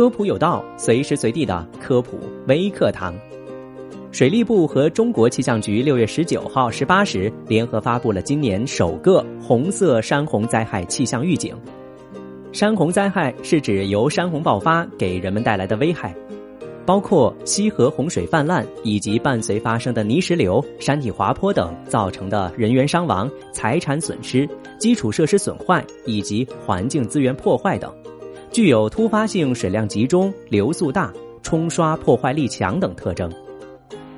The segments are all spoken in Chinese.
科普有道，随时随地的科普微课堂。水利部和中国气象局六月十九号十八时联合发布了今年首个红色山洪灾害气象预警。山洪灾害是指由山洪爆发给人们带来的危害，包括溪河洪水泛滥以及伴随发生的泥石流、山体滑坡等造成的人员伤亡、财产损失、基础设施损坏以及环境资源破坏等，具有突发性水量集中、流速大、冲刷破坏力强等特征。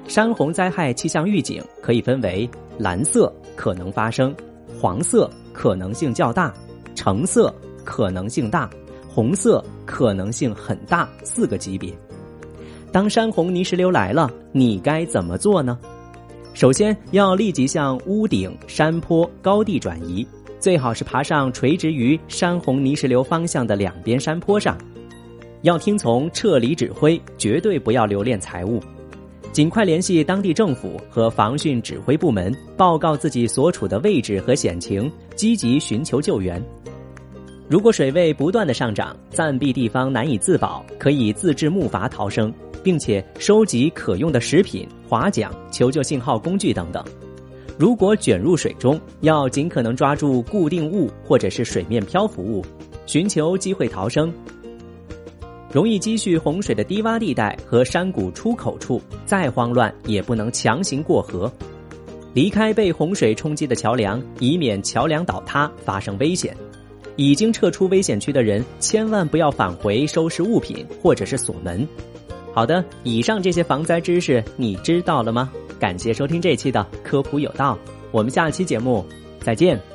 山洪灾害气象预警可以分为蓝色可能发生、黄色可能性较大、橙色。可能性大，红色可能性很大，四个级别。当山洪泥石流来了，你该怎么做呢？首先要立即向屋顶、山坡、高地转移，最好是爬上垂直于山洪泥石流方向的两边山坡上。要听从撤离指挥，绝对不要留恋财物。尽快联系当地政府和防汛指挥部门，报告自己所处的位置和险情，积极寻求救援。如果水位不断的上涨，暂避地方难以自保，可以自制木筏逃生，并且收集可用的食品、划桨、求救信号工具等等。如果卷入水中，要尽可能抓住固定物或者是水面漂浮物，寻求机会逃生。容易积蓄洪水的低洼地带和山谷出口处，再慌乱也不能强行过河，离开被洪水冲击的桥梁，以免桥梁倒塌发生危险。已经撤出危险区的人，千万不要返回收拾物品或者是锁门。好的，以上这些防灾知识你知道了吗？感谢收听这期的科普有道，我们下期节目再见。